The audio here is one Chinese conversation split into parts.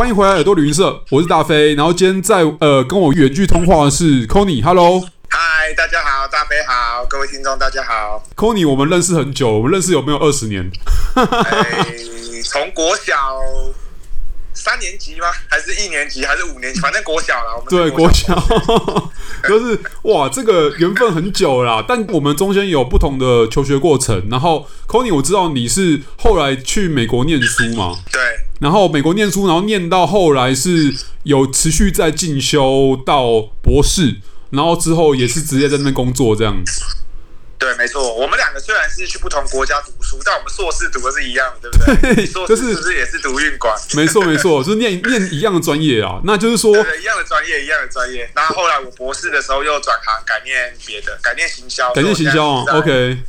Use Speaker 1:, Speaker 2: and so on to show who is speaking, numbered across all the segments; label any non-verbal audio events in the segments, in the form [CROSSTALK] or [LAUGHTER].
Speaker 1: 欢迎回来耳朵旅行社，我是大飞。然后今天在呃跟我远距通话的是 Conny，Hello，
Speaker 2: 嗨，大家好，大飞好，各位听众大家好。
Speaker 1: Conny，我们认识很久，我们认识有没有二十年？
Speaker 2: 哎，从国小三年级吗？还是一年级？还是五年级？反正国小了。我们
Speaker 1: 对国小，[LAUGHS] 就是哇，这个缘分很久啦。但我们中间有不同的求学过程。然后 Conny，我知道你是后来去美国念书嘛？
Speaker 2: 对。
Speaker 1: 然后美国念书，然后念到后来是有持续在进修到博士，然后之后也是直接在那边工作这样子。
Speaker 2: 对，没错，我们两个虽然是去不同国家读书，但我们硕士读的是一样的，对不对？[LAUGHS] 硕士是不是也是读运管？
Speaker 1: 没错，没错，就 [LAUGHS] 是念念一样的专业啊。那就是说，
Speaker 2: 对对，一样的专业，一样的专业。然后后来我博士的时候又转行，改念别的，改念行销，
Speaker 1: 改念行销啊。OK，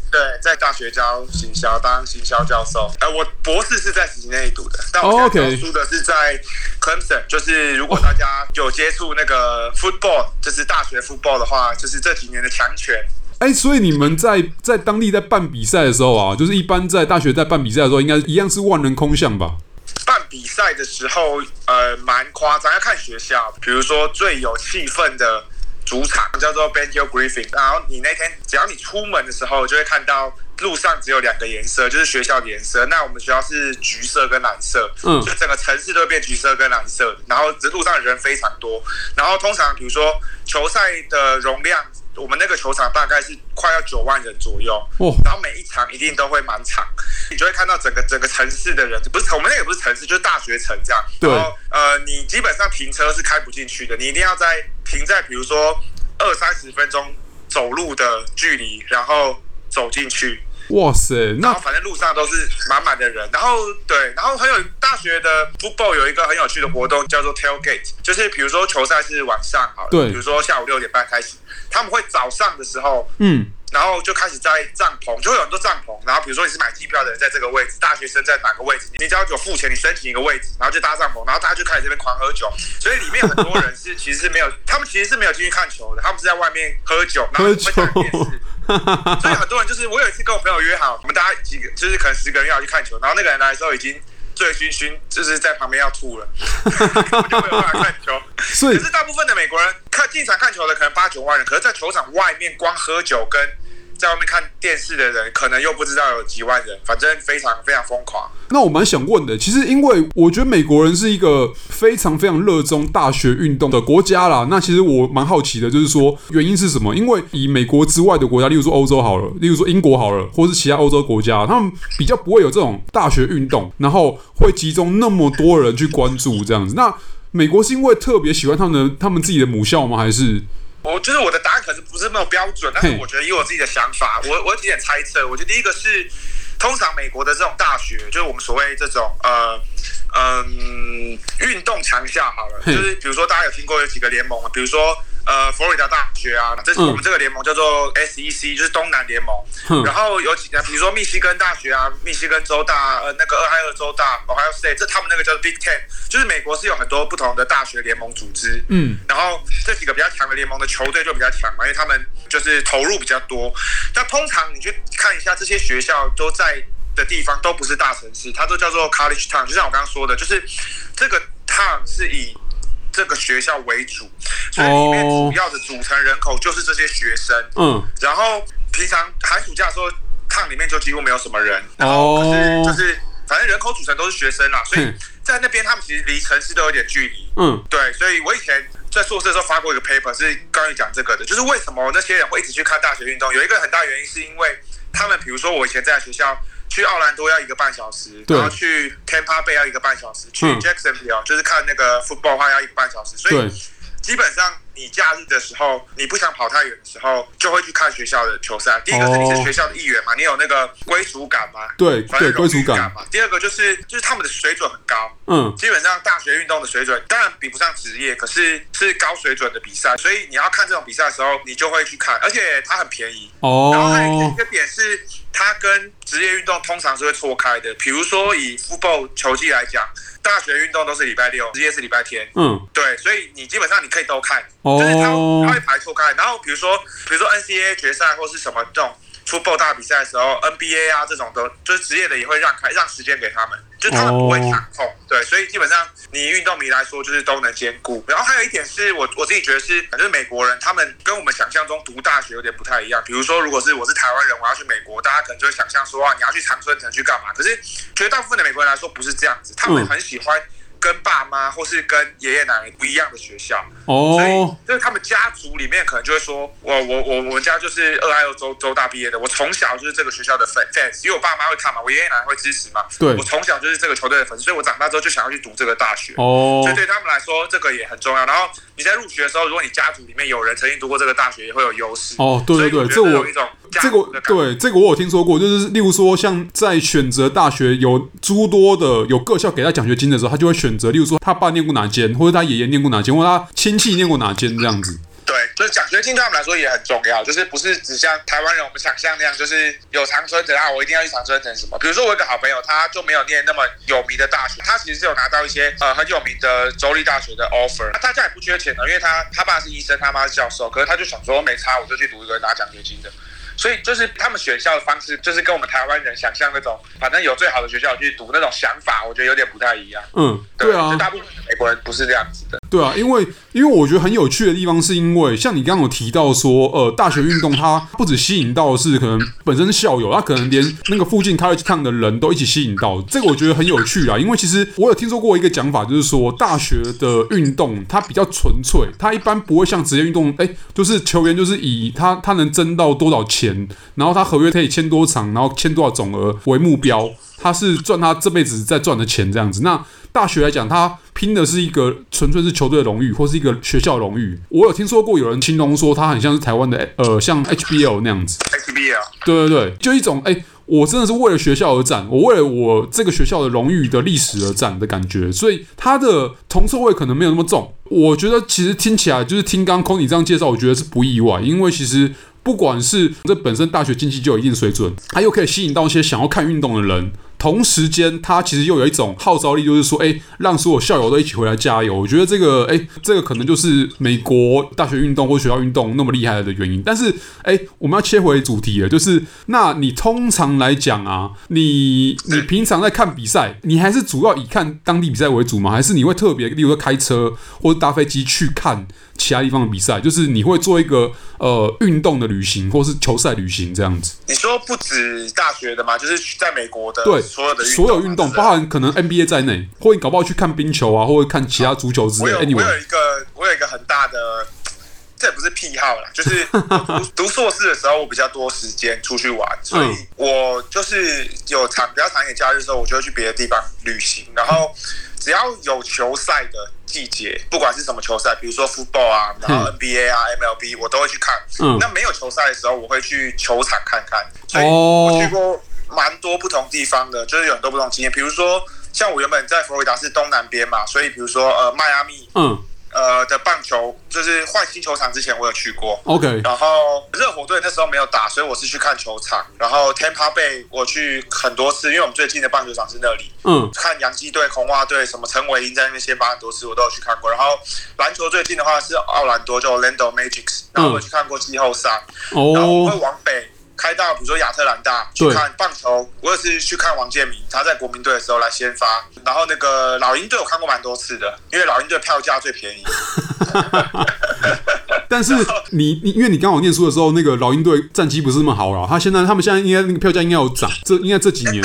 Speaker 2: 对，在大学教行销，当行销教授。呃，我博士是在史内读的，但我现在教书的是在 Clemson。就是如果大家有接触那个 football，就是大学 football 的话，就是这几年的强权。
Speaker 1: 哎、欸，所以你们在在当地在办比赛的时候啊，就是一般在大学在办比赛的时候，应该一样是万人空巷吧？
Speaker 2: 办比赛的时候，呃，蛮夸张，要看学校。比如说最有气氛的主场叫做 Benjo Griffin，然后你那天只要你出门的时候，就会看到路上只有两个颜色，就是学校的颜色。那我们学校是橘色跟蓝色，嗯，就整个城市都会变橘色跟蓝色。然后这路上的人非常多，然后通常比如说球赛的容量。我们那个球场大概是快要九万人左右，哦，然后每一场一定都会满场，你就会看到整个整个城市的人，不是我们那个不是城市，就是大学城这样。对。然后呃，你基本上停车是开不进去的，你一定要在停在比如说二三十分钟走路的距离，然后走进去。
Speaker 1: 哇塞，那
Speaker 2: 反正路上都是满满的人，然后对，然后很有大学的 football 有一个很有趣的活动叫做 tailgate，就是比如说球赛是晚上好了，对，比如说下午六点半开始，他们会早上的时候，嗯，然后就开始在帐篷，就会有很多帐篷，然后比如说你是买机票的人在这个位置，大学生在哪个位置，你只要有付钱，你申请一个位置，然后就搭帐篷，然后大家就开始这边狂喝酒，所以里面很多人是其实是没有，他们其实是没有进去看球的，他们是在外面喝酒，[LAUGHS] 然后会看电视。所以很多人就是，我有一次跟我朋友约好，我们大家几个就是可能十个人要去看球，然后那个人来的时候已经醉醺醺，就是在旁边要吐了，[LAUGHS] 就没有办法看球。[LAUGHS] 可是大部分的美国人看进场看球的可能八九万人，可是在球场外面光喝酒跟。在外面看电视的人，可能又不知道有几万人，反正非常非常疯狂。
Speaker 1: 那我蛮想问的，其实因为我觉得美国人是一个非常非常热衷大学运动的国家啦。那其实我蛮好奇的，就是说原因是什么？因为以美国之外的国家，例如说欧洲好了，例如说英国好了，或是其他欧洲国家，他们比较不会有这种大学运动，然后会集中那么多人去关注这样子。那美国是因为特别喜欢他们的他们自己的母校吗？还是？
Speaker 2: 我就是我的答案可是不是那么标准，但是我觉得以我自己的想法，我我有几点猜测。我觉得第一个是，通常美国的这种大学，就是我们所谓这种呃嗯运动强校好了，就是比如说大家有听过有几个联盟啊，比如说。呃，佛罗里达大学啊，这是我们这个联盟叫做 SEC，就是东南联盟。嗯、然后有几家，比如说密西根大学啊，密西根州大，呃，那个俄亥俄州大，Ohio State，这他们那个叫做 Big Ten，就是美国是有很多不同的大学联盟组织。嗯，然后这几个比较强的联盟的球队就比较强嘛，因为他们就是投入比较多。那通常你去看一下这些学校都在的地方都不是大城市，它都叫做 College Town，就像我刚刚说的，就是这个 town 是以。这个学校为主，所以里面主要的组成人口就是这些学生。嗯，然后平常寒暑假的时候，趟里面就几乎没有什么人。然后可是就是反正人口组成都是学生啦，所以在那边他们其实离城市都有点距离。嗯，对，所以我以前在硕士的时候发过一个 paper，是关于讲这个的，就是为什么那些人会一直去看大学运动，有一个很大原因是因为他们，比如说我以前在学校。去奥兰多要一个半小时，然后去 Tampa Bay 要一个半小时，去 Jacksonville 就是看那个 football 的话要一个半小时，所以基本上你假日的时候，你不想跑太远的时候，就会去看学校的球赛。第一个是你是学校的一员嘛，你有那个归属感嘛？
Speaker 1: 对，对，归属感
Speaker 2: 嘛。第二个就是就是他们的水准很高，嗯，基本上大学运动的水准当然比不上职业，可是是高水准的比赛，所以你要看这种比赛的时候，你就会去看，而且它很便宜。哦，然后还有一个点是。它跟职业运动通常是会错开的，比如说以 football 球技来讲，大学运动都是礼拜六，职业是礼拜天。嗯，对，所以你基本上你可以都看，就是他他会排错开。然后比如说比如说 NCAA 决赛或是什么这种 football 大比赛的时候，NBA 啊这种都就是职业的也会让开让时间给他们，就他们不会抢控。对，所以基本上你运动迷来说就是都能兼顾。然后还有一点是我我自己觉得是，就是美国人他们跟我们想象中读大学有点不太一样。比如说，如果是我是台湾人，我要去美国，大家可能就会想象说啊，你要去长春城去干嘛？可是绝大部分的美国人来说不是这样子，他们很喜欢。跟爸妈或是跟爷爷奶奶不一样的学校，oh. 所以就是他们家族里面可能就会说，我我我我们家就是俄亥俄州州大毕业的，我从小就是这个学校的粉 fans，因为我爸妈会看嘛，我爷爷奶奶会支持嘛，对，我从小就是这个球队的粉丝，所以我长大之后就想要去读这个大学，哦，oh. 所以对他们来说这个也很重要。然后你在入学的时候，如果你家族里面有人曾经读过这个大学，也会有优势。哦，对对对，这我有一种。
Speaker 1: 这个对这个我有听说过，就是例如说，像在选择大学有诸多的有各校给他奖学金的时候，他就会选选择，例如说他爸念过哪间，或者他爷爷念过哪间，或者他亲戚念过哪间这样子。
Speaker 2: 对，就是奖学金对他们来说也很重要，就是不是只像台湾人我们想象那样，就是有长春藤啊，我一定要去长春藤什么。比如说我有个好朋友，他就没有念那么有名的大学，他其实是有拿到一些呃很有名的州立大学的 offer，他家也不缺钱的，因为他他爸是医生，他妈是教授，可是他就想说没差，我就去读一个拿奖学金的。所以就是他们选校的方式，就是跟我们台湾人想象那种，反正有最好的学校去读那种想法，我觉得有点不太一样。
Speaker 1: 嗯，对啊，就
Speaker 2: 大部分美国人不是这样子的。
Speaker 1: 对啊，因为因为我觉得很有趣的地方，是因为像你刚刚有提到说，呃，大学运动它不止吸引到的是可能本身是校友，它可能连那个附近 college town 的人都一起吸引到，这个我觉得很有趣啊。因为其实我有听说过一个讲法，就是说大学的运动它比较纯粹，它一般不会像职业运动，哎，就是球员就是以他他能挣到多少钱，然后他合约可以签多长，然后签多少总额为目标，他是赚他这辈子在赚的钱这样子。那大学来讲，他拼的是一个纯粹是球队的荣誉，或是一个学校荣誉。我有听说过有人形容说，他很像是台湾的呃，像 HBL 那样子。
Speaker 2: HBL，
Speaker 1: 对对对，就一种哎，我真的是为了学校而战，我为了我这个学校的荣誉的历史而战的感觉。所以他的铜臭味可能没有那么重。我觉得其实听起来就是听刚 Conny 这样介绍，我觉得是不意外，因为其实不管是这本身大学经济就有一定水准，他又可以吸引到一些想要看运动的人。同时间，他其实又有一种号召力，就是说，哎，让所有校友都一起回来加油。我觉得这个，哎，这个可能就是美国大学运动或学校运动那么厉害的原因。但是，哎，我们要切回主题了，就是，那你通常来讲啊，你你平常在看比赛，你还是主要以看当地比赛为主吗？还是你会特别，例如说开车或者搭飞机去看？其他地方的比赛，就是你会做一个呃运动的旅行，或是球赛旅行这样子。
Speaker 2: 你说不止大学的吗？就是在美国的
Speaker 1: 对
Speaker 2: 所有的
Speaker 1: 所有运动，包含可能 NBA 在内，或你搞不好去看冰球啊，或者看其他足球之类。
Speaker 2: 我有我有一个我有一个很大的，这也不是癖好啦，就是读 [LAUGHS] 读硕士的时候，我比较多时间出去玩，所以我就是有长比较长一点假日的时候，我就会去别的地方旅行，然后只要有球赛的。季节，不管是什么球赛，比如说 football 啊，然后 NBA 啊、嗯、MLB，我都会去看。嗯，那没有球赛的时候，我会去球场看看。所以我去过蛮多不同地方的，就是有很多不同经验。比如说，像我原本在佛罗里达是东南边嘛，所以比如说呃，迈阿密，嗯。呃的棒球就是换新球场之前，我有去过。OK，然后热火队那时候没有打，所以我是去看球场。然后 Tampa Bay 我去很多次，因为我们最近的棒球场是那里。嗯，看洋基队、红袜队，什么陈伟英在那边先发很多次，我都有去看过。然后篮球最近的话是奥兰多，就 Orlando Magic，然后我去看过季后赛。哦，然后我会往北。开到比如说亚特兰大去看棒球，我也是去看王建民，他在国民队的时候来先发。然后那个老鹰队我看过蛮多次的，因为老鹰队票价最便宜。[LAUGHS]
Speaker 1: 但是你你因为你刚好念书的时候，那个老鹰队战绩不是那么好了。他现在他们现在应该那个票价应该有涨，这应该这几年。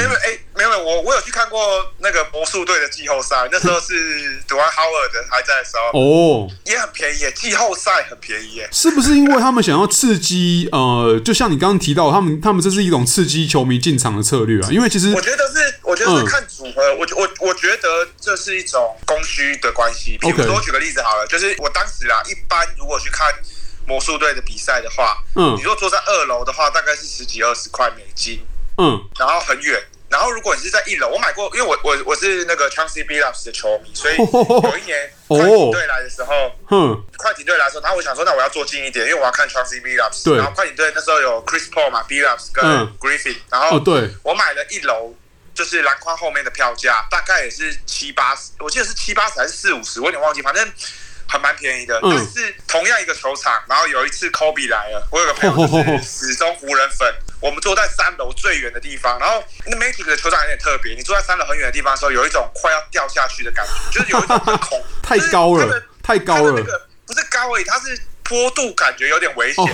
Speaker 2: 我我有去看过那个魔术队的季后赛，[LAUGHS] 那时候是 Dwight Howard 还在的时候，哦，也很便宜，季后赛很便宜，
Speaker 1: 是不是因为他们想要刺激？呃，就像你刚刚提到，他们他们这是一种刺激球迷进场的策略啊。因为其实
Speaker 2: 我觉得是，我觉得是看组合，我我我觉得这是一种供需的关系。比如说，我举个例子好了，就是我当时啊，一般如果去看魔术队的比赛的话，嗯，你如果坐在二楼的话，大概是十几二十块美金，嗯，然后很远。然后，如果你是在一楼，我买过，因为我我我是那个 Chauncey Billups 的球迷，所以有一年快艇队来的时候，嗯，快艇队来的时候，然后我想说，那我要坐近一点，因为我要看 Chauncey Billups。对。然后快艇队那时候有 Chris Paul 嘛，Billups 跟 Griffin，然后对，我买了一楼，就是篮筐后面的票价大概也是七八十，我记得是七八十还是四五十，我有点忘记，反正还蛮便宜的。但是同样一个球场，然后有一次 Kobe 来了，我有个朋友就是 [LAUGHS] 死忠湖人粉。我们坐在三楼最远的地方，然后那 Magic 的球场有点特别，你坐在三楼很远的地方的时候，有一种快要掉下去的感觉，就是有一种很恐，[LAUGHS]
Speaker 1: 太高了，太高了，那个
Speaker 2: 不是高而已，它是坡度，感觉有点危险，哦、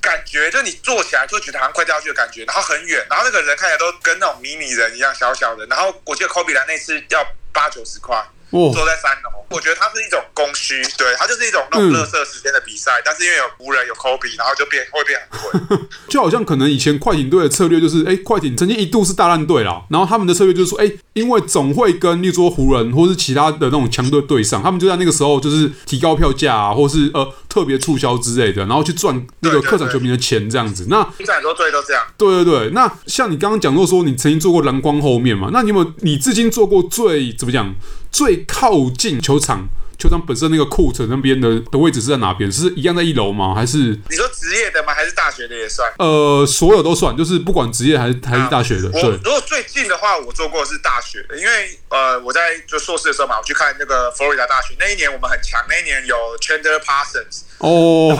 Speaker 2: 感觉就你坐起来就觉得好像快掉下去的感觉，然后很远，然后那个人看起来都跟那种迷你人一样小小的，然后我记得科比来那次要八九十块。坐在三楼，我觉得它是一种供需，对，它就是一种那种热色时间的比赛，嗯、但是因为有湖人有科比，然后就变会变很贵，
Speaker 1: 就好像可能以前快艇队的策略就是，哎、欸，快艇曾经一度是大烂队啦，然后他们的策略就是说，哎、欸，因为总会跟例如说湖人或是其他的那种强队对上，他们就在那个时候就是提高票价啊，或是呃特别促销之类的，然后去赚那个客场球迷的钱这样子。那
Speaker 2: 现在很多队都这样。
Speaker 1: 对对对，那像你刚刚讲到说，你曾经做过蓝光后面嘛？那你有没有你至今做过最怎么讲？最靠近球场，球场本身那个 court 那边的的位置是在哪边？是一样在一楼吗？还是
Speaker 2: 你说职业的吗？还是大学的也算？
Speaker 1: 呃，所有都算，就是不管职业还是还是大学的。啊、对，
Speaker 2: 如果最近的话，我做过的是大学的，因为呃，我在就硕士的时候嘛，我去看那个佛罗里达大学，那一年我们很强，那一年有 Chandler Parsons。
Speaker 1: 哦，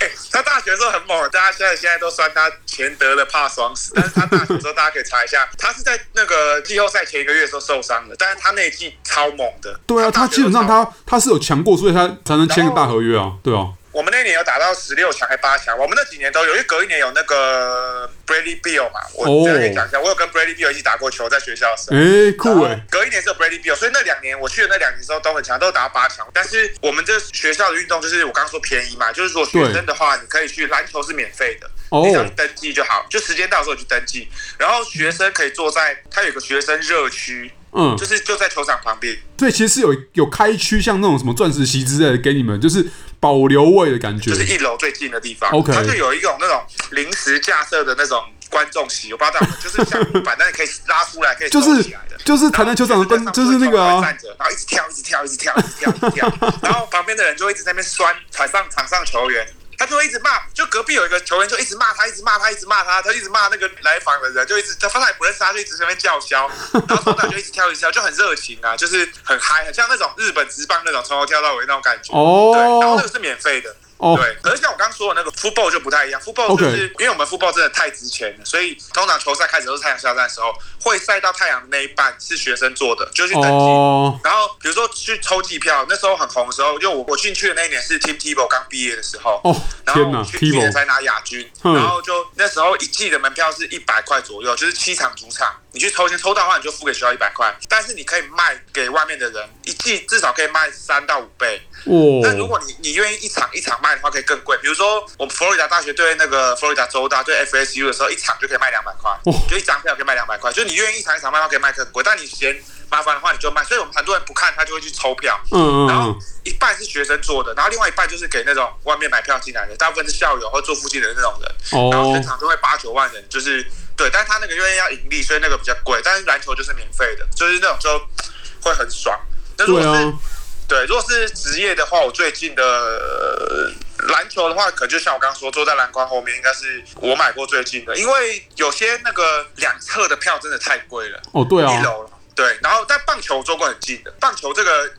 Speaker 2: 哎，[LAUGHS] 他大学的时候很猛，大家现在现在都算他前得了怕双死，但是他大学的时候大家可以查一下，[LAUGHS] 他是在那个季后赛前一个月的时候受伤的，但是他那一季超猛的。
Speaker 1: 对啊，他基本上他他是有强过，所以他才能签个大合约啊，对啊。
Speaker 2: 我们那年有打到十六强还八强，我们那几年都有，因为隔一年有那个 Bradley Beal 嘛，我这样可以讲一下，我有跟 Bradley Beal 一起打过球，在学校的时候。
Speaker 1: 哎，酷哎！
Speaker 2: 隔一年是有 Bradley Beal，所以那两年我去的那两年时候都很强，都打到八强。但是我们这学校的运动就是我刚刚说便宜嘛，就是说学生的话，你可以去篮球是免费的，你只要登记就好，就时间到的时候去登记。然后学生可以坐在他有个学生热区，嗯，就是就在球场旁边。
Speaker 1: 对，其实是有有开区，像那种什么钻石席之类的给你们，就是。保留位的感觉，
Speaker 2: 就是一楼最近的地方。OK，它就有一种那种临时架设的那种观众席，我不知道，就是像木板，但是可以拉出来，可以收起来的。
Speaker 1: 就是躺在球场的，就是那个
Speaker 2: 站着，然后一直跳，一直跳，一直跳，一直跳，一直跳，然后旁边的人就一直在那边酸场上场上球员。他就会一直骂，就隔壁有一个球员就一直骂他，一直骂他，一直骂他，他一直骂那个来访的人，就一直他发现也不认识他，就一直在那边叫嚣，[LAUGHS] 然后从那就一直跳一直跳，就很热情啊，就是很嗨，很像那种日本职棒那种从头跳到尾那种感觉。哦，对，然后那个是免费的。哦，oh. 对，可是像我刚刚说的那个 football 就不太一样，football 就是.因为我们 football 真的太值钱了，所以通常球赛开始都是太阳下山的时候，会晒到太阳那一半是学生做的，就去登记。Oh. 然后比如说去抽机票，那时候很红的时候，就我我进去的那一年是 Tim Tebow 刚毕业的时候，oh. 然后去去年才拿亚军然后就那时候一季的门票是一百块左右，就是七场主场，你去抽签抽到的话，你就付给学校一百块，但是你可以卖给外面的人，一季至少可以卖三到五倍。哦，那如果你你愿意一场一场卖的话，可以更贵。比如说，我们佛罗里达大学对那个佛罗里达州大对 FSU 的时候，一场就可以卖两百块，哦、就一张票可以卖两百块。就你愿意一场一场卖的话，可以卖更贵。但你嫌麻烦的话，你就卖。所以我们很多人不看，他就会去抽票。嗯，然后一半是学生做的，然后另外一半就是给那种外面买票进来的，大部分是校友或住附近的那种人。哦，然后全场都会八九万人，就是对。但是他那个因为要盈利，所以那个比较贵。但是篮球就是免费的，就是那种就会很爽。那如果是、啊对，如果是职业的话，我最近的篮球的话，可能就像我刚刚说，坐在篮筐后面，应该是我买过最近的。因为有些那个两侧的票真的太贵了。
Speaker 1: 哦，对啊。
Speaker 2: 一楼了。对，然后但棒球坐过很近的，棒球这个，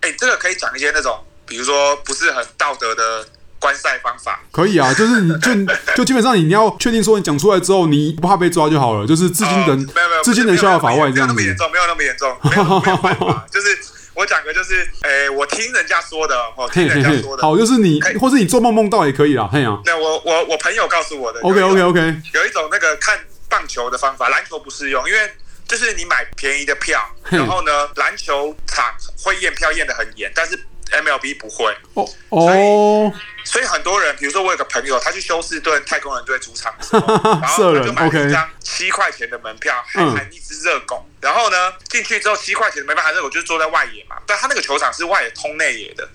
Speaker 2: 哎，这个可以讲一些那种，比如说不是很道德的观赛方法。
Speaker 1: 可以啊，就是你就 [LAUGHS] 就基本上你要确定说你讲出来之后，你不怕被抓就好了，就是至今能、呃、没有没有至今能逍遥法外这样子。
Speaker 2: 没有那么严重，没有那么严重，没有没有办法，就是。我讲个就是，诶、欸，我听人家说的，哦，听人家说的，
Speaker 1: 好，就是你，或是你做梦梦到也可以啦，嘿呀。
Speaker 2: 那我我我朋友告诉我的
Speaker 1: ，OK OK OK，
Speaker 2: 有一种那个看棒球的方法，篮球不适用，因为就是你买便宜的票，然后呢，篮球场会验票验的很严，但是 MLB 不会，哦哦。所以很多人，比如说我有个朋友，他去休斯顿太空人队主场的时候，[LAUGHS] 然后他就买了一张七块钱的门票，还含一只热狗。然后呢，进去之后七块钱的门票含热狗，就是坐在外野嘛。但他那个球场是外野通内野的。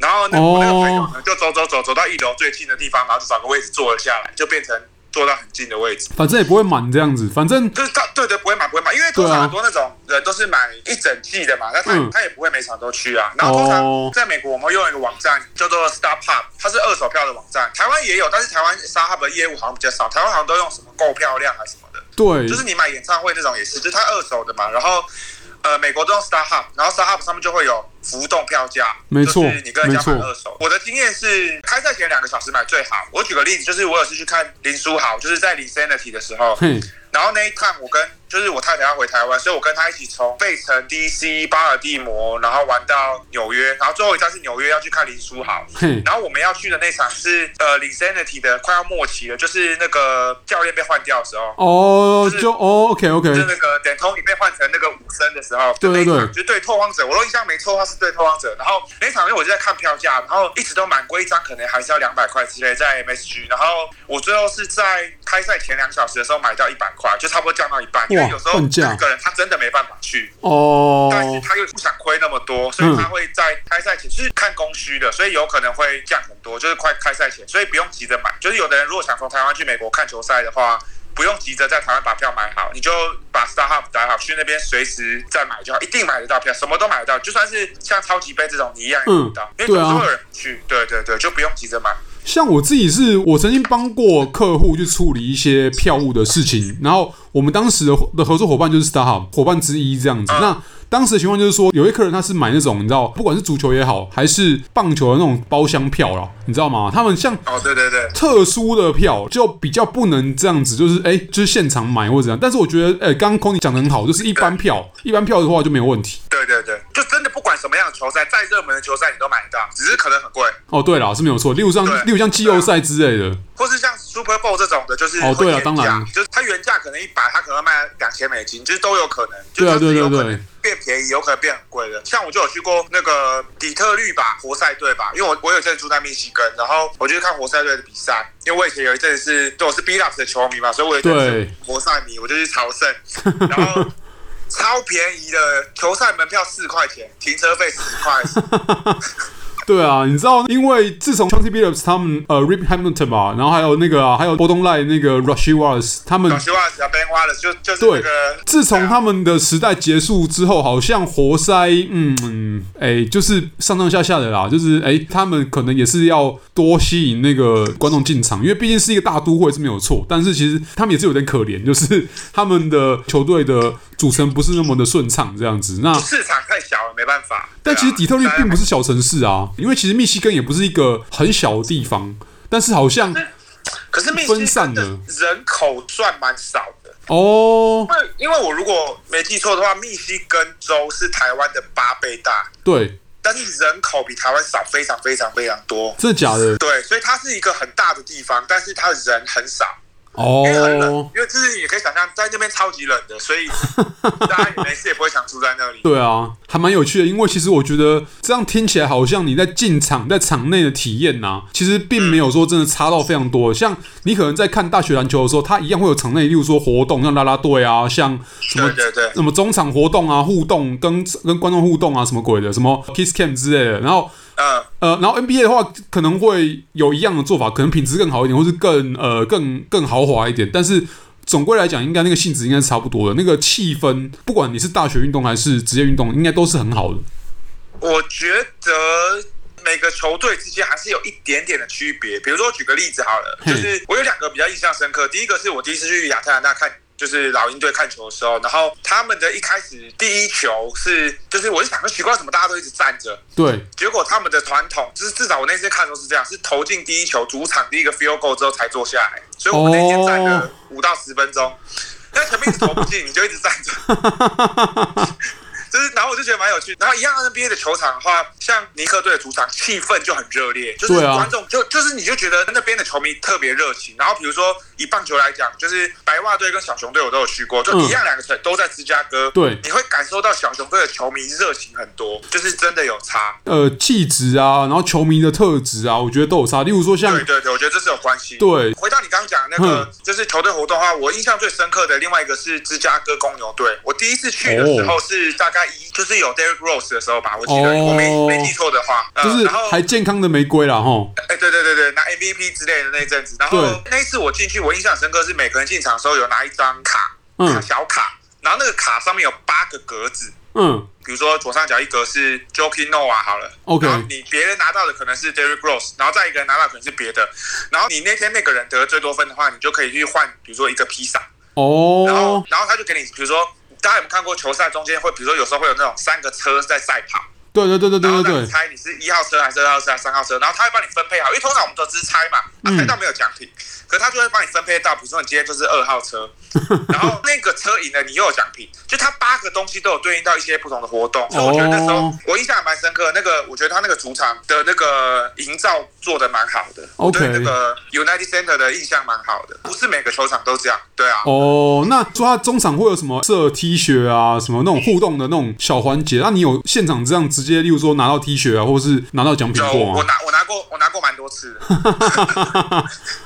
Speaker 2: 然后那我那个朋友呢，就走走走走到一楼最近的地方，然后就找个位置坐了下来，就变成。坐到很近的位置，
Speaker 1: 反正也不会满这样子，反正
Speaker 2: 就是他，对对，不会满，不会满，因为通常很多那种人都是买一整季的嘛，那他他也不会每场都去啊。然后通常在美国，我们用一个网站叫做 Star Hub，它是二手票的网站，台湾也有，但是台湾 Star Hub 的业务好像比较少，台湾好像都用什么购票量还是什么的。
Speaker 1: 对，
Speaker 2: 就是你买演唱会那种也是，就是它二手的嘛。然后呃，美国都用 Star Hub，然后 Star Hub 上面就会有浮动票价，
Speaker 1: 没错，
Speaker 2: 就是你跟人家买二手。我的经验是，开赛前两个小时买最好。我举个例子，就是我有次去看林书豪，就是在 Linsanity 的时候，然后那一趟我跟就是我太太要回台湾，所以我跟她一起从费城、DC、巴尔的摩，然后玩到纽约，然后最后一站是纽约要去看林书豪。然后我们要去的那场是呃 Linsanity 的快要末期了，就是那个教练被换掉的时候。
Speaker 1: 哦，就哦，OK OK，
Speaker 2: 就那个 D'Antoni 被换成那个武僧的时候，
Speaker 1: 对对对，
Speaker 2: 就对拓荒者，我都印象没错，他是对拓荒者。然后那场因为我就在看票价，然后一直都蛮贵，一张可能还是要两百块之类，在 MSG。然后我最后是在开赛前两小时的时候买到一百块，就差不多降到一半，因为有时候一个人他真的没办法去哦，但是他又不想亏那么多，所以他会在开赛前就是看供需的，所以有可能会降很多，就是快开赛前，所以不用急着买。就是有的人如果想从台湾去美国看球赛的话。不用急着在台湾把票买好，你就把 StarHub 打好，去那边随时再买就好，一定买得到票，什么都买得到。就算是像超级杯这种，你一样买得到，嗯、因为总是有人去。对对对，就不用急着买。
Speaker 1: 像我自己是，我曾经帮过客户去处理一些票务的事情，然后我们当时的的合作伙伴就是 StarHub 伙伴之一这样子。嗯、那当时的情况就是说，有一客人他是买那种你知道，不管是足球也好，还是棒球的那种包厢票啦，你知道吗？他们像
Speaker 2: 哦，对对对，
Speaker 1: 特殊的票就比较不能这样子，就是哎、欸，就是现场买或者怎样。但是我觉得，哎、欸，刚刚 Conny 讲的很好，就是一般票，一般票的话就没有问题。
Speaker 2: 对对对，就真什么样的球赛，再热门的球赛你都买得到，只是可能很贵。
Speaker 1: 哦，对了，是没有错。例如像，对例如像季后赛之类的，
Speaker 2: 或是像 Super Bowl 这种的，就是
Speaker 1: 哦，对了，当然，
Speaker 2: 就是它原价可能一百，它可能卖两千美金，就是都有可能。
Speaker 1: 对啊，对对对。
Speaker 2: 变便宜，有可能变很贵的。像我就有去过那个底特律吧，活塞队吧，因为我我有一阵住在密西根，然后我就去看活塞队的比赛。因为我以前有一阵是，对，我是 Billups 的球迷嘛，所以我有一阵是活塞迷，我就去朝圣，然后 [LAUGHS] 超便宜的球赛门票四块钱，停车费十块。[LAUGHS]
Speaker 1: 对啊，你知道，因为自从 Chauncey Billups 他们呃 Rip Hamilton 嘛，然后还有那个、啊、还有波东赖那个 Wallace 他们
Speaker 2: Rasheed Wallace 啊 Ben Wallace 就就是那个。对，
Speaker 1: 自从他们的时代结束之后，好像活塞嗯哎就是上上下下的啦，就是哎他们可能也是要多吸引那个观众进场，因为毕竟是一个大都会是没有错，但是其实他们也是有点可怜，就是他们的球队的组成不是那么的顺畅这样子。那
Speaker 2: 市场太小了，没办法。
Speaker 1: 但其实底特律并不是小城市啊。因为其实密西根也不是一个很小的地方，但是好像
Speaker 2: 可是密西根的人口算蛮少的
Speaker 1: 哦。
Speaker 2: 因为因为我如果没记错的话，密西根州是台湾的八倍大，
Speaker 1: 对，
Speaker 2: 但是人口比台湾少非常非常非常多，
Speaker 1: 真的假的？
Speaker 2: 对，所以它是一个很大的地方，但是它的人很少。
Speaker 1: 哦，
Speaker 2: 因为很冷，因为就是你可以想象，在那边超级冷的，所以 [LAUGHS] 大家也没事也不会想住在那里。
Speaker 1: 对啊，还蛮有趣的，因为其实我觉得这样听起来好像你在进场在场内的体验呐、啊，其实并没有说真的差到非常多。像你可能在看大学篮球的时候，它一样会有场内，例如说活动，像啦啦队啊，像什么
Speaker 2: 对对对，
Speaker 1: 什么中场活动啊，互动跟跟观众互动啊，什么鬼的，什么 Kiss Cam 之类的，然后。呃呃，然后 NBA 的话可能会有一样的做法，可能品质更好一点，或是更呃更更豪华一点。但是总归来讲，应该那个性质应该是差不多的。那个气氛，不管你是大学运动还是职业运动，应该都是很好的。
Speaker 2: 我觉得每个球队之间还是有一点点的区别。比如说，举个例子好了，就是我有两个比较印象深刻。第一个是我第一次去亚特兰大看。就是老鹰队看球的时候，然后他们的一开始第一球是，就是我就想说奇怪，为什么大家都一直站着？
Speaker 1: 对。结
Speaker 2: 果他们的传统，就是至少我那次看都是这样，是投进第一球，主场第一个 field goal 之后才坐下来。所以我们那天站了五到十分钟，那前面一直投不进，你就一直站着。[LAUGHS] 就是，然后我就觉得蛮有趣。然后一样 NBA 的球场的话，像尼克队的主场，气氛就很热烈，就是观众就就是你就觉得那边的球迷特别热情。然后比如说以棒球来讲，就是白袜队跟小熊队我都有去过，就一样两个城都在芝加哥。
Speaker 1: 对，
Speaker 2: 你会感受到小熊队的球迷热情很多，就是真的有差。
Speaker 1: 呃，气质啊，然后球迷的特质啊，我觉得都有差。例如说像，
Speaker 2: 对对对，我觉得这是有关系。
Speaker 1: 对，
Speaker 2: 回到你刚刚讲的那个，就是球队活动的话，我印象最深刻的另外一个是芝加哥公牛队。我第一次去的时候是大概。一就是有 Derrick Rose 的时候吧，我记得、oh, 我没没记错的话，
Speaker 1: 就是还健康的玫瑰啦齁。
Speaker 2: 哎，对对对对，拿 MVP 之类的那一阵子，然后那一次我进去，我印象深刻是每个人进场的时候有拿一张卡，嗯，小卡，然后那个卡上面有八个格子，嗯，比如说左上角一格是 Joakim Noah 好了
Speaker 1: ，OK，
Speaker 2: 然后你别人拿到的可能是 Derrick Rose，然后再一个人拿到可能是别的，然后你那天那个人得最多分的话，你就可以去换，比如说一个披萨，哦，oh. 然后然后他就给你，比如说。大家有没有看过球赛中间会，比如说有时候会有那种三个车在赛跑？
Speaker 1: 对对对对对对对。
Speaker 2: 然后让你猜你是一号车还是二号车还是三号车，然后他会帮你分配好，因为通常我们都只是猜嘛，啊，猜到没有奖品。嗯可他就会帮你分配到，比如说你今天就是二号车，[LAUGHS] 然后那个车赢了，你又有奖品，就他八个东西都有对应到一些不同的活动，所以我觉得那时候我印象还蛮深刻。那个我觉得他那个主场的那个营造做的蛮好的，我对那个 United Center 的印象蛮好的。不是每个球场都这样，对啊。
Speaker 1: 哦，那说他中场会有什么设 T 恤啊，什么那种互动的那种小环节？那你有现场这样直接，例如说拿到 T 恤啊，或者是拿到奖品过吗？
Speaker 2: 我拿我拿过我拿过蛮多次的。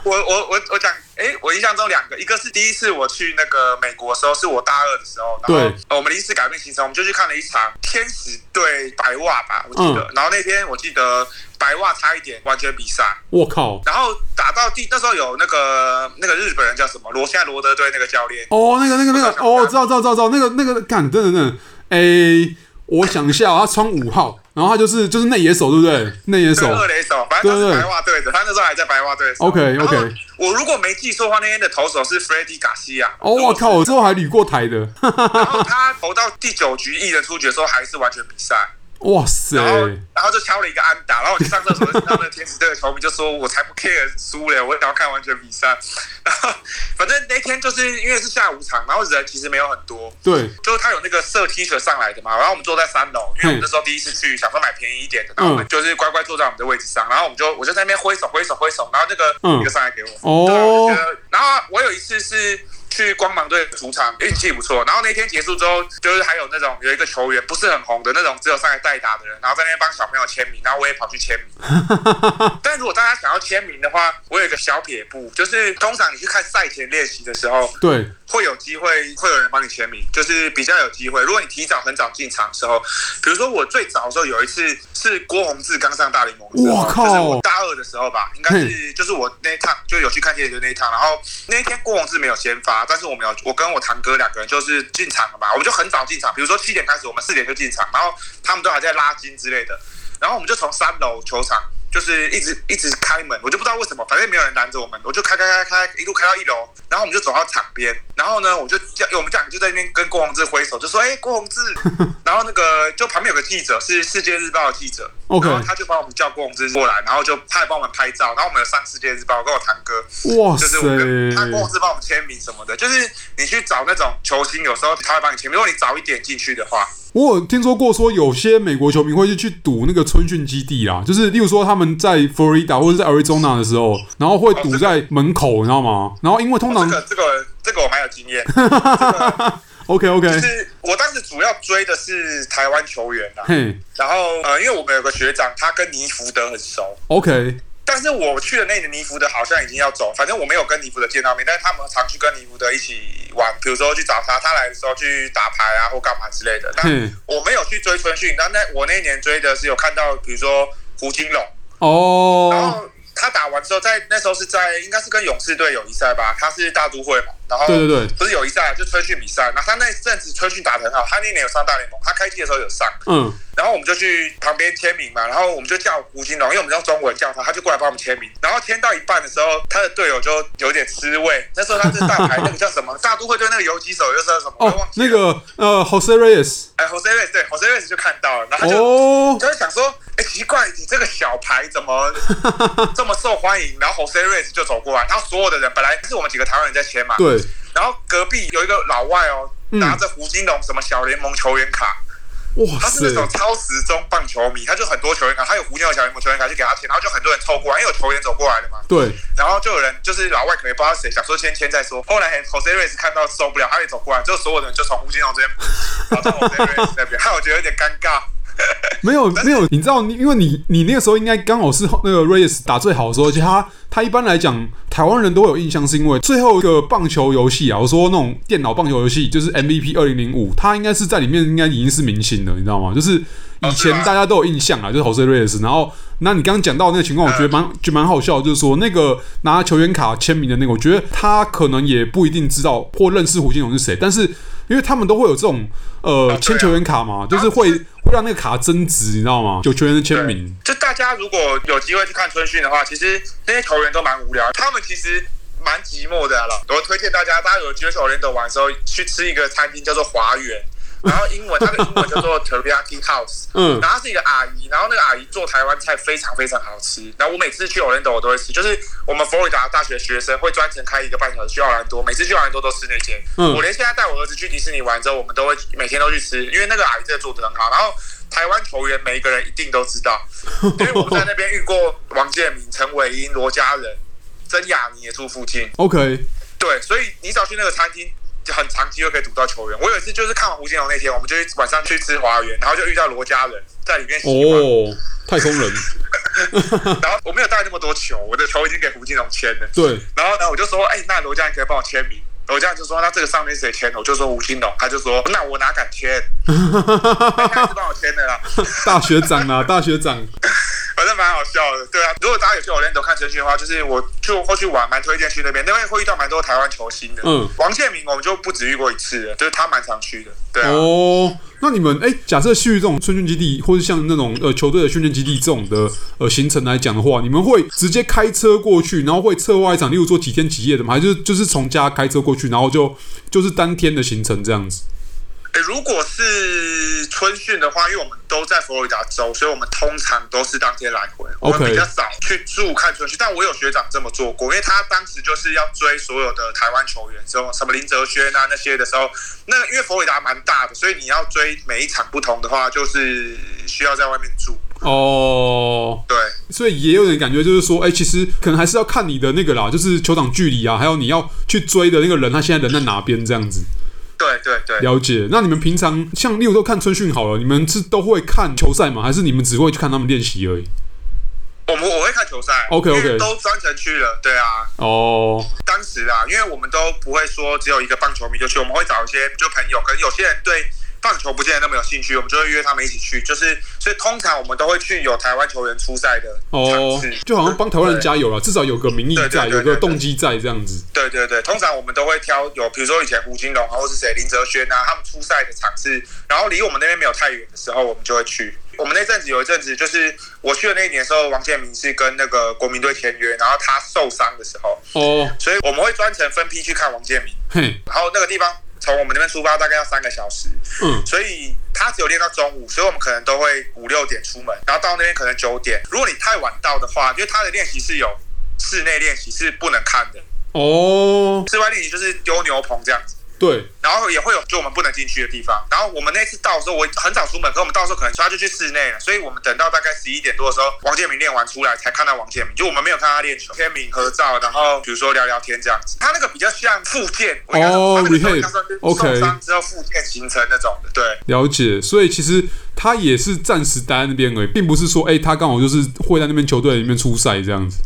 Speaker 2: 我 [LAUGHS] 我我。我我讲，哎、欸，我印象中两个，一个是第一次我去那个美国的时候，是我大二的时候，然后我们临时改变行程，我们就去看了一场天使对白袜吧，我记得。嗯、然后那天我记得白袜差一点完全比赛，
Speaker 1: 我靠！
Speaker 2: 然后打到第那时候有那个那个日本人叫什么罗，现在罗德队那个教练。
Speaker 1: 哦，那个那个那个，哦，知道知道知道知道，那个那个干，等等等，哎，我想一下，他穿五号。然后他就是就是内野手，对不对？内野手，
Speaker 2: 二垒手，反正就是白袜队的，他那时候还在白袜队。
Speaker 1: OK OK。
Speaker 2: 我如果没记错的话，那天的投手是 Freddie Garcia。
Speaker 1: 哦，我靠，我之后还捋过台的。
Speaker 2: 然后他投到第九局一人出局的时候，还是完全比赛。
Speaker 1: 哇塞！
Speaker 2: 然后，然后就敲了一个安打，然后我去上厕所，就听到那个天使队的球迷就说：“我才不 care 输嘞，我想要看完全比赛。[LAUGHS] ”然后，反正那天就是因为是下午场，然后人其实没有很多。
Speaker 1: 对，
Speaker 2: 就是他有那个设 T 恤上来的嘛，然后我们坐在三楼，因为我们那时候第一次去，想说买便宜一点的，然后我们就是乖乖坐在我们的位置上，然后我们就我就在那边挥手挥手挥手，然后那个一个上来给我。哦。然后我有一次是。去光芒队主场，运气不错。然后那天结束之后，就是还有那种有一个球员不是很红的那种，只有上来代打的人，然后在那边帮小朋友签名，然后我也跑去签名。但如果大家想要签名的话，我有一个小撇步，就是通常你去看赛前练习的时候，
Speaker 1: 对，
Speaker 2: 会有机会会有人帮你签名，就是比较有机会。如果你提早很早进场的时候，比如说我最早的时候有一次是郭泓志刚上大联盟的时候，
Speaker 1: 我靠，
Speaker 2: 就是我大二的时候吧，应该是就是我那一趟就有去看电影的那一趟，然后那一天郭泓志没有先发。但是我没有，我跟我堂哥两个人就是进场了嘛，我们就很早进场，比如说七点开始，我们四点就进场，然后他们都还在拉筋之类的，然后我们就从三楼球场。就是一直一直开门，我就不知道为什么，反正没有人拦着我们，我就开开开开，一路开到一楼，然后我们就走到场边，然后呢，我就叫，我们这样就在那边跟郭宏志挥手，就说：“哎、郭宏志。[LAUGHS] ”然后那个就旁边有个记者，是《世界日报》的记者，OK，然后他就帮我们叫郭宏志过来，然后就他还帮我们拍照，然后我们有上《世界日报》，跟我堂哥，
Speaker 1: 哇，
Speaker 2: 就是我跟他郭泓志帮我们签名什么的，就是你去找那种球星，有时候他会帮你签名，如果你早一点进去的话。
Speaker 1: 我有听说过，说有些美国球迷会去去赌那个春训基地啦，就是例如说他们在佛罗里达或者在 Arizona 的时候，然后会堵在门口，你知道吗？然后因为通常
Speaker 2: 这个这个这个我蛮有经验。[LAUGHS]
Speaker 1: OK OK，
Speaker 2: 就是我当时主要追的是台湾球员啦。嘿，然后呃，因为我们有个学长，他跟尼福德很熟。
Speaker 1: OK。
Speaker 2: 但是我去的那年尼福德好像已经要走，反正我没有跟尼福德见到面，但是他们常去跟尼福德一起玩，比如说去找他，他来的时候去打牌啊或干嘛之类的。[LAUGHS] 但我没有去追春训，但那我那年追的是有看到，比如说胡金龙
Speaker 1: 哦，
Speaker 2: 然后。他打完之后，在那时候是在应该是跟勇士队友谊赛吧，他是大都会嘛，然后对对对，不是友谊赛，就春训比赛。然后他那阵子春训打得很好，他那年有上大联盟，他开季的时候有上，嗯，然后我们就去旁边签名嘛，然后我们就叫胡金龙，因为我们用中文叫他，他就过来帮我们签名。然后签到一半的时候，他的队友就有点吃味。那时候他是大牌，那个叫什么？大都会队那个游击手又是什么？
Speaker 1: 哦，[LAUGHS] 那个呃，Jose Reyes，
Speaker 2: 哎，Jose Reyes，对，Jose Reyes 就看到了，然后他就、哦、就会想说。哎，奇怪，你这个小牌怎么这么受欢迎？然后 Jose Reyes 就走过来，然后所有的人本来是我们几个台湾人在签嘛，
Speaker 1: 对。
Speaker 2: 然后隔壁有一个老外哦，拿着胡金龙什么小联盟球员卡，
Speaker 1: 哇，
Speaker 2: 他是那种超时钟棒球迷，他就很多球员卡，他有胡金龙小联盟球员卡，就给他签，然后就很多人凑过来，因为有球员走过来的嘛，
Speaker 1: 对。然
Speaker 2: 后就有人就是老外可能不知道谁，想说先签再说。后来 Jose Reyes 看到受不了，他也走过来，就所有人就从胡金龙这边跑到 Jose Reyes 那边，[LAUGHS] 害我觉得有点尴尬。[LAUGHS]
Speaker 1: 没有没有，你知道，因为你你那个时候应该刚好是那个 Reyes 打最好的时候，而且他他一般来讲，台湾人都会有印象，是因为最后一个棒球游戏啊，我说那种电脑棒球游戏，就是 MVP 二零零五，他应该是在里面应该已经是明星了，你知道吗？就是以前大家都有印象啊，就是 Jose Reyes。然后，那你刚刚讲到那个情况，我觉得蛮就蛮好笑，就是说那个拿球员卡签名的那个，我觉得他可能也不一定知道或认识胡金龙是谁，但是。因为他们都会有这种呃签球员卡嘛，就是会会让那个卡增值，你知道吗？有球员的签名。
Speaker 2: 就大家如果有机会去看春训的话，其实那些球员都蛮无聊，他们其实蛮寂寞的了。我推荐大家，大家有机会去 Orlando 玩的时候，去吃一个餐厅叫做华园。然后英文它的英文叫做 Teriyaki House，嗯，然后它是一个阿姨，然后那个阿姨做台湾菜非常非常好吃。然后我每次去奥兰多我都会吃，就是我们佛罗里达大学学生会专程开一个半小时去奥兰多，每次去奥兰多都吃那间。嗯，我连现在带我儿子去迪士尼玩之后，我们都会每天都去吃，因为那个阿姨真的做得很好。然后台湾球员每一个人一定都知道，[LAUGHS] 因为我们在那边遇过王建民、陈伟英、罗家人、曾雅妮也住附近。
Speaker 1: OK，
Speaker 2: 对，所以你只要去那个餐厅。就很长机会可以堵到球员。我有一次就是看完胡金龙那天，我们就晚上去吃华园，然后就遇到罗家人在里面洗碗。
Speaker 1: 哦，太空人。[LAUGHS]
Speaker 2: 然后我没有带那么多球，我的球已经给胡金龙签了。
Speaker 1: 对。
Speaker 2: 然后呢，我就说，哎、欸，那罗家人可以帮我签名。罗家人就说，那这个上面谁签的？我就说胡金龙，他就说，那我哪敢签？[LAUGHS] 他是帮我签的啦。
Speaker 1: 大学长啊，大学长。
Speaker 2: 反正蛮好笑的，对啊。如果大家有去 Orlando 看春训的话，就是我就过去玩，蛮推荐去那边，那边会遇到蛮多台湾球星的。嗯，王建民我们就不止遇过一次了，就是他蛮常去的。对啊。
Speaker 1: 哦，那你们哎、欸，假设去这种春训基地，或者像那种呃球队的训练基地这种的呃行程来讲的话，你们会直接开车过去，然后会策划一场，例如说几天几夜的吗？还是就是从家开车过去，然后就就是当天的行程这样子？
Speaker 2: 欸、如果是春训的话，因为我们都在佛罗里达州，所以我们通常都是当天来回。我们比较少去住看春训，但我有学长这么做过，因为他当时就是要追所有的台湾球员，之后什么林哲轩啊那些的时候，那因为佛罗里达蛮大的，所以你要追每一场不同的话，就是需要在外面住。
Speaker 1: 哦，
Speaker 2: 对，
Speaker 1: 所以也有点感觉，就是说，哎、欸，其实可能还是要看你的那个啦，就是球场距离啊，还有你要去追的那个人，他现在人在哪边这样子。
Speaker 2: 对对对，
Speaker 1: 了解。那你们平常像例如都看春训好了，你们是都会看球赛吗？还是你们只会去看他们练习而已？
Speaker 2: 我们我会看球赛
Speaker 1: ，OK OK，
Speaker 2: 都专程去了，对啊。
Speaker 1: 哦，
Speaker 2: 当时啊，因为我们都不会说只有一个棒球迷就去，我们会找一些就朋友，可能有些人对。棒球不见得那么有兴趣，我们就会约他们一起去。就是，所以通常我们都会去有台湾球员出赛的场次，
Speaker 1: 就好像帮台湾人加油了，至少有个名义在，有个动机在这样子。
Speaker 2: 对对对，通常我们都会挑有，比如说以前胡金龙啊或是谁林哲轩啊，他们出赛的场次，然后离我们那边没有太远的时候，我们就会去。我们那阵子有一阵子，就是我去的那一年的时候，王建民是跟那个国民队签约，然后他受伤的时候，哦，所以我们会专程分批去看王建民。嘿，然后那个地方。从我们那边出发大概要三个小时，嗯，所以他只有练到中午，所以我们可能都会五六点出门，然后到那边可能九点。如果你太晚到的话，因为他的练习是有室内练习是不能看的哦，室外练习就是丢牛棚这样子。
Speaker 1: 对，
Speaker 2: 然后也会有就我们不能进去的地方。然后我们那次到的时候，我很早出门，可我们到时候可能他就去室内了，所以我们等到大概十一点多的时候，王建民练完出来才看到王建民，就我们没有看他练球，签名合照，然后比如说聊聊天这样子。他那个比较像复健哦，OK，受伤之后复健形成那种的，对，
Speaker 1: 了解。所以其实他也是暂时待在那边而已，并不是说哎，他刚好就是会在那边球队里面出赛这样子。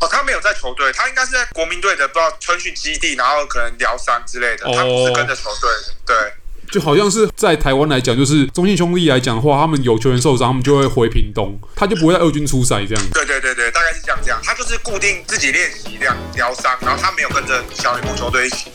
Speaker 2: 哦，他没有在球队，他应该是在国民队的不知道春训基地，然后可能疗伤之类的，他不是跟着球队的。对，
Speaker 1: 就好像是在台湾来讲，就是中信兄弟来讲的话，他们有球员受伤，他们就会回屏东，他就不会在二军出赛这样。
Speaker 2: 对对对对，大概是这样这样，他就是固定自己练习这样疗伤，然后他没有跟着小联盟球队一起。